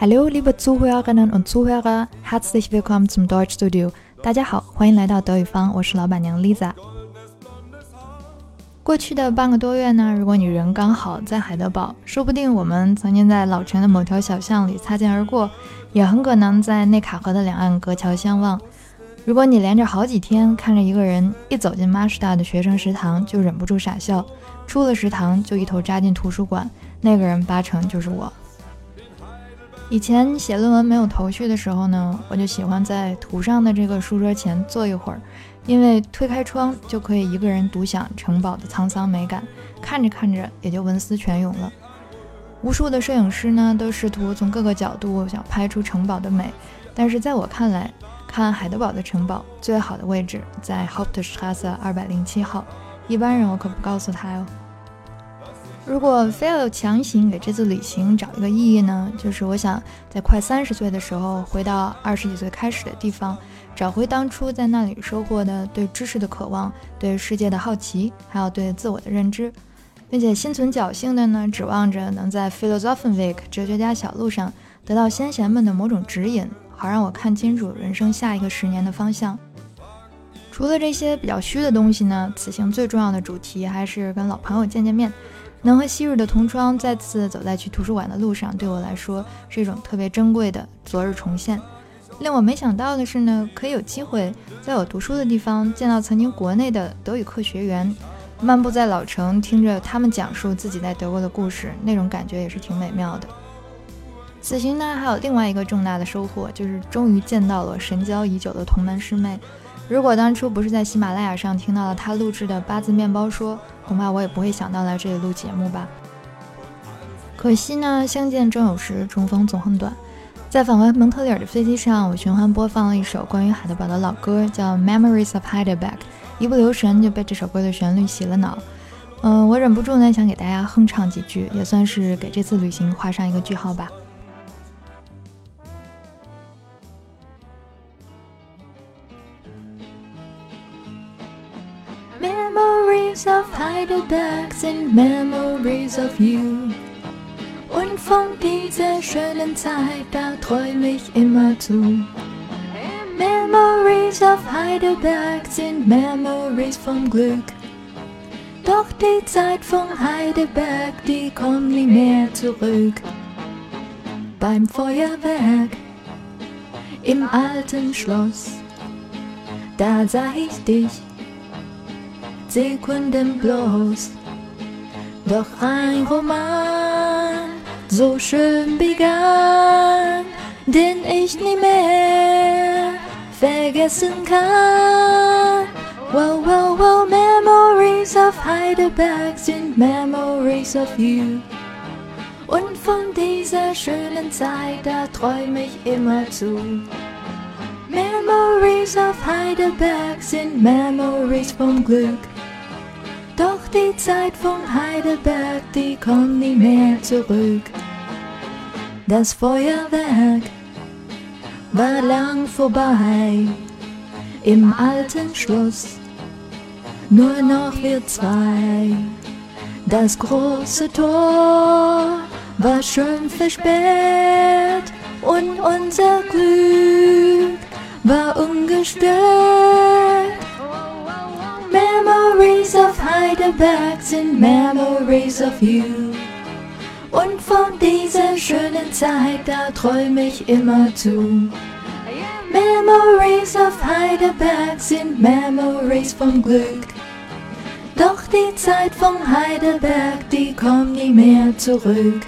Hello, liebe Zuhörerinnen und Zuhörer, Herzlich willkommen zum Deutschstudio.。大家好，欢迎来到德语坊，我是老板娘 Lisa。过去的半个多月呢，如果你人刚好在海德堡，说不定我们曾经在老城的某条小巷里擦肩而过，也很可能在内卡河的两岸隔桥相望。如果你连着好几天看着一个人一走进马士大的学生食堂就忍不住傻笑，出了食堂就一头扎进图书馆，那个人八成就是我。以前写论文没有头绪的时候呢，我就喜欢在图上的这个书桌前坐一会儿，因为推开窗就可以一个人独享城堡的沧桑美感，看着看着也就文思泉涌了。无数的摄影师呢都试图从各个角度想拍出城堡的美，但是在我看来，看海德堡的城堡最好的位置在 Hauptstraße 二百零七号，一般人我可不告诉他哟。如果非要强行给这次旅行找一个意义呢？就是我想在快三十岁的时候回到二十几岁开始的地方，找回当初在那里收获的对知识的渴望、对世界的好奇，还有对自我的认知，并且心存侥幸的呢，指望着能在 Philosophenweg 哲学家小路上得到先贤们的某种指引，好让我看清楚人生下一个十年的方向。除了这些比较虚的东西呢，此行最重要的主题还是跟老朋友见见面。能和昔日的同窗再次走在去图书馆的路上，对我来说是一种特别珍贵的昨日重现。令我没想到的是呢，可以有机会在我读书的地方见到曾经国内的德语课学员，漫步在老城，听着他们讲述自己在德国的故事，那种感觉也是挺美妙的。此行呢，还有另外一个重大的收获，就是终于见到了神交已久的同门师妹。如果当初不是在喜马拉雅上听到了他录制的八字面包说，恐怕我也不会想到来这里录节目吧。可惜呢，相见终有时，重逢总很短。在返回蒙特利尔的飞机上，我循环播放了一首关于海德堡的老歌，叫《Memories of Heidelberg》，一不留神就被这首歌的旋律洗了脑。嗯，我忍不住呢，想给大家哼唱几句，也算是给这次旅行画上一个句号吧。Memories of Heidelberg sind Memories of you. Und von dieser schönen Zeit, da träum ich immer zu. Memories of Heidelberg sind Memories vom Glück. Doch die Zeit von Heidelberg, die kommt nie mehr zurück. Beim Feuerwerk im alten Schloss, da sah ich dich Sekunden bloß. Doch ein Roman so schön begann, den ich nie mehr vergessen kann. Wow, wow, wow, Memories of Heidelberg sind Memories of you. Und von dieser schönen Zeit, da träum ich immer zu. Memories of Heidelberg sind Memories vom Glück. Doch die Zeit von Heidelberg, die kommt nie mehr zurück. Das Feuerwerk war lang vorbei im alten Schloss. Nur noch wir zwei. Das große Tor war schön versperrt und unser Glück war ungestört. Heidelberg sind Memories of you. Und von dieser schönen Zeit, da träum ich immer zu. Memories of Heidelberg sind Memories vom Glück. Doch die Zeit von Heidelberg, die kommt nie mehr zurück.